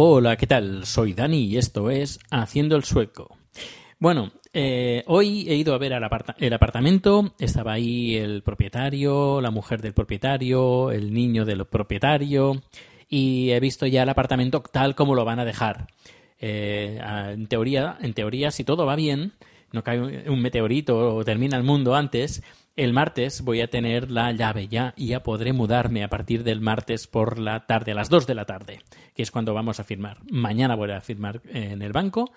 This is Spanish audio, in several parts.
Hola, ¿qué tal? Soy Dani y esto es Haciendo el Sueco. Bueno, eh, hoy he ido a ver el apartamento, estaba ahí el propietario, la mujer del propietario, el niño del propietario y he visto ya el apartamento tal como lo van a dejar. Eh, en teoría, en teoría, si todo va bien, no cae un meteorito o termina el mundo antes, el martes voy a tener la llave ya y ya podré mudarme a partir del martes por la tarde, a las 2 de la tarde, que es cuando vamos a firmar. Mañana voy a firmar en el banco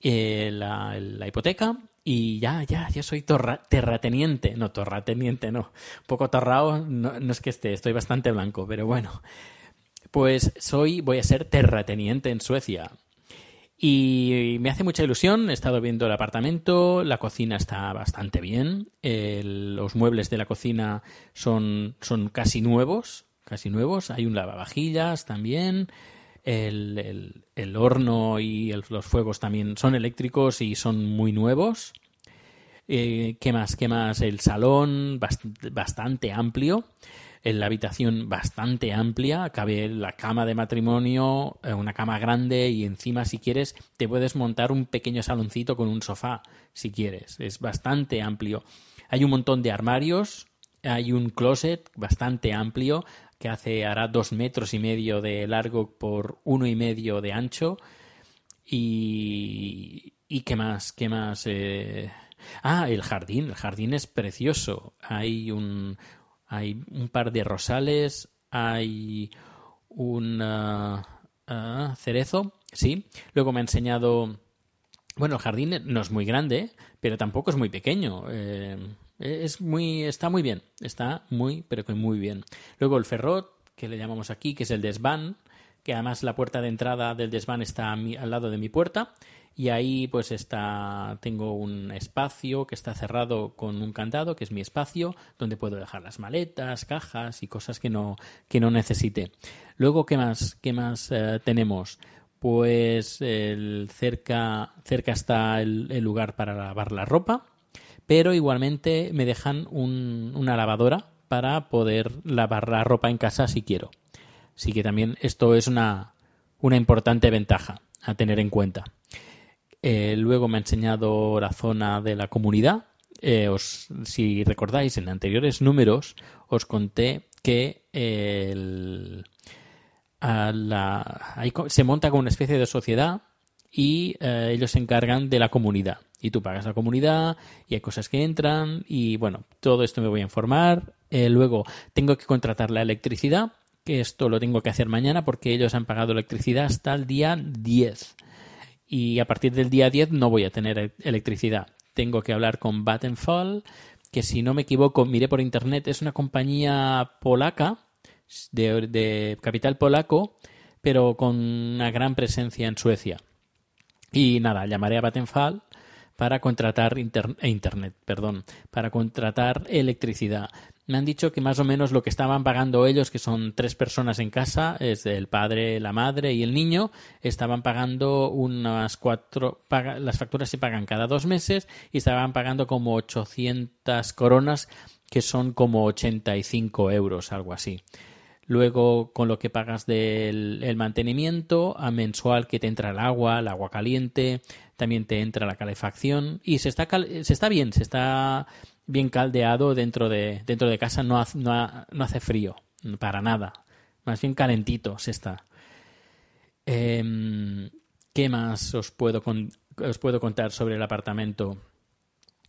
eh, la, hipoteca y ya, ya, ya soy terrateniente. No, terrateniente no. Poco torrado, no, no es que esté, estoy bastante blanco, pero bueno. Pues soy, voy a ser terrateniente en Suecia. Y me hace mucha ilusión, he estado viendo el apartamento, la cocina está bastante bien, el- los muebles de la cocina son, son casi nuevos, casi nuevos, hay un lavavajillas también, el, el- horno y los fuegos también son eléctricos y son muy nuevos. Eh, ¿Qué más? ¿Qué más? El salón bast- bastante amplio. En la habitación bastante amplia. Cabe la cama de matrimonio, eh, una cama grande y encima, si quieres, te puedes montar un pequeño saloncito con un sofá, si quieres. Es bastante amplio. Hay un montón de armarios. Hay un closet bastante amplio que hace hará dos metros y medio de largo por uno y medio de ancho. Y, y qué más, qué más. Eh, Ah, el jardín. El jardín es precioso. Hay un, hay un par de rosales. Hay un ah, cerezo. Sí. Luego me ha enseñado. Bueno, el jardín no es muy grande, pero tampoco es muy pequeño. Eh, es muy, está muy bien. Está muy, pero muy bien. Luego el ferrot, que le llamamos aquí, que es el desván, que además la puerta de entrada del desván está mi- al lado de mi puerta. Y ahí pues está, tengo un espacio que está cerrado con un candado, que es mi espacio, donde puedo dejar las maletas, cajas y cosas que no, que no necesite. Luego, ¿qué más, qué más eh, tenemos? Pues cerca, cerca está el, el lugar para lavar la ropa, pero igualmente me dejan un- una lavadora para poder lavar la ropa en casa si quiero. Así que también esto es una, una importante ventaja a tener en cuenta. Eh, luego me ha enseñado la zona de la comunidad. Eh, os, si recordáis, en anteriores números os conté que el- la- se monta como una especie de sociedad y eh, ellos se encargan de la comunidad. Y tú pagas la comunidad y hay cosas que entran y bueno, todo esto me voy a informar. Luego tengo que contratar la electricidad, que esto lo tengo que hacer mañana porque ellos han pagado electricidad hasta el día 10 y a partir del día 10 no voy a tener e- electricidad. Tengo que hablar con Vattenfall, que si no me equivoco, miré por internet, es una compañía polaca, de, capital polaco, pero con una gran presencia en Suecia. Y nada, llamaré a Vattenfall para contratar eh, internet, perdón, para contratar electricidad. Me han dicho que más o menos lo que estaban pagando ellos, que son tres personas en casa, es el padre, la madre y el niño, estaban pagando unas cuatro, las facturas se pagan cada dos meses y estaban pagando como 800 coronas, que son como 85 euros, algo así. Luego, con lo que pagas del el mantenimiento, a mensual que te entra el agua, el agua caliente, también te entra la calefacción y se está, cal- se está bien, se está bien caldeado dentro de, dentro de casa, no, hace- no, ha- no hace frío, para nada. Más bien calentito se está. Em, ¿Qué más os puedo, con- os puedo contar sobre el apartamento?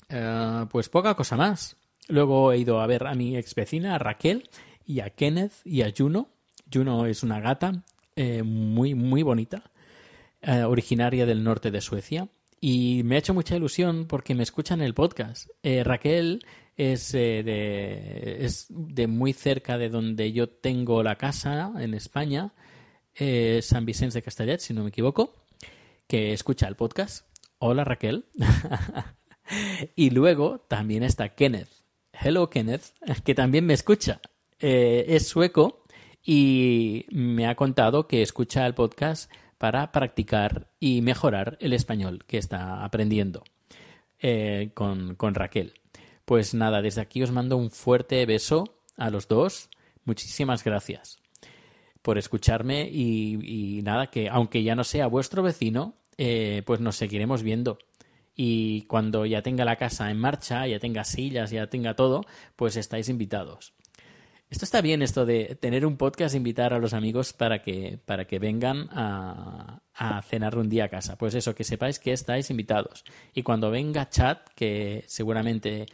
Eh, pues poca cosa más. Luego he ido a ver a mi ex vecina, a Raquel, y a Kenneth y a Juno. Juno es una gata eh, muy, muy bonita, eh, originaria del norte de Suecia. Y me ha hecho mucha ilusión porque me escuchan el podcast. Eh, Raquel es, de, es de muy cerca de donde yo tengo la casa en España, San Vicente de Castellet, si no me equivoco, que escucha el podcast. Hola Raquel. y luego también está Kenneth. Hello Kenneth, que también me escucha. Eh, es sueco y me ha contado que escucha el podcast para practicar y mejorar el español que está aprendiendo eh, con, con Raquel. Pues nada, desde aquí os mando un fuerte beso a los dos. Muchísimas gracias por escucharme y, nada, que aunque ya no sea vuestro vecino, eh, pues nos seguiremos viendo. Y cuando ya tenga la casa en marcha, ya tenga sillas, ya tenga todo, pues estáis invitados. Esto está bien, esto de tener un podcast, invitar a los amigos para que, para que vengan a, cenar un día a casa. Pues eso, que sepáis que estáis invitados. Y cuando venga Chat, que seguramente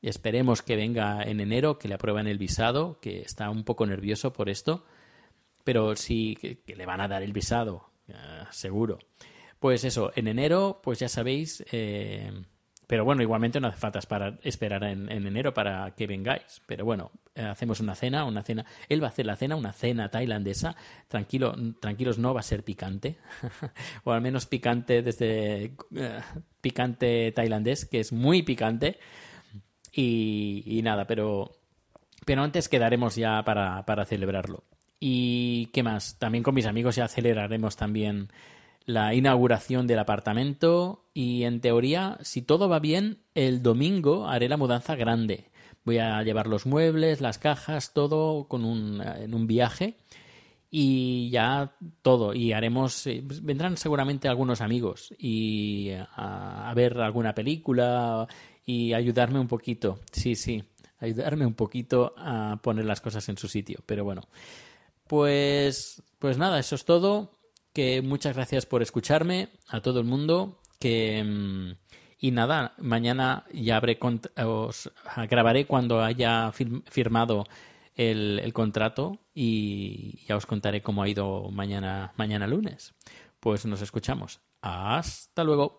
esperemos que venga en enero, que le aprueben el visado, que está un poco nervioso por esto, pero sí que, que le van a dar el visado, eh, seguro. Pues eso, en enero, pues ya sabéis, eh, pero bueno, igualmente no hace falta esperar en, en enero para que vengáis. Pero bueno, eh, hacemos una cena, una cena. Él va a hacer la cena, una cena tailandesa. Tranquilo, tranquilos, no va a ser picante, o al menos picante desde eh, picante tailandés, que es muy picante. Y, nada, pero pero antes quedaremos ya para, para celebrarlo. ¿Y qué más? También con mis amigos ya celebraremos también la inauguración del apartamento y en teoría, si todo va bien, el domingo haré la mudanza grande. Voy a llevar los muebles, las cajas, todo con un, en un viaje y ya todo. Y haremos, eh, vendrán seguramente algunos amigos y a, a ver alguna película y ayudarme un poquito. Sí, sí, ayudarme un poquito a poner las cosas en su sitio. Pero bueno, pues, pues nada, eso es todo. Que muchas gracias por escucharme a todo el mundo. Que mm, y nada, mañana ya habré os grabaré cuando haya fir- firmado el, el contrato y ya os contaré cómo ha ido mañana, mañana lunes. Pues nos escuchamos. Hasta luego.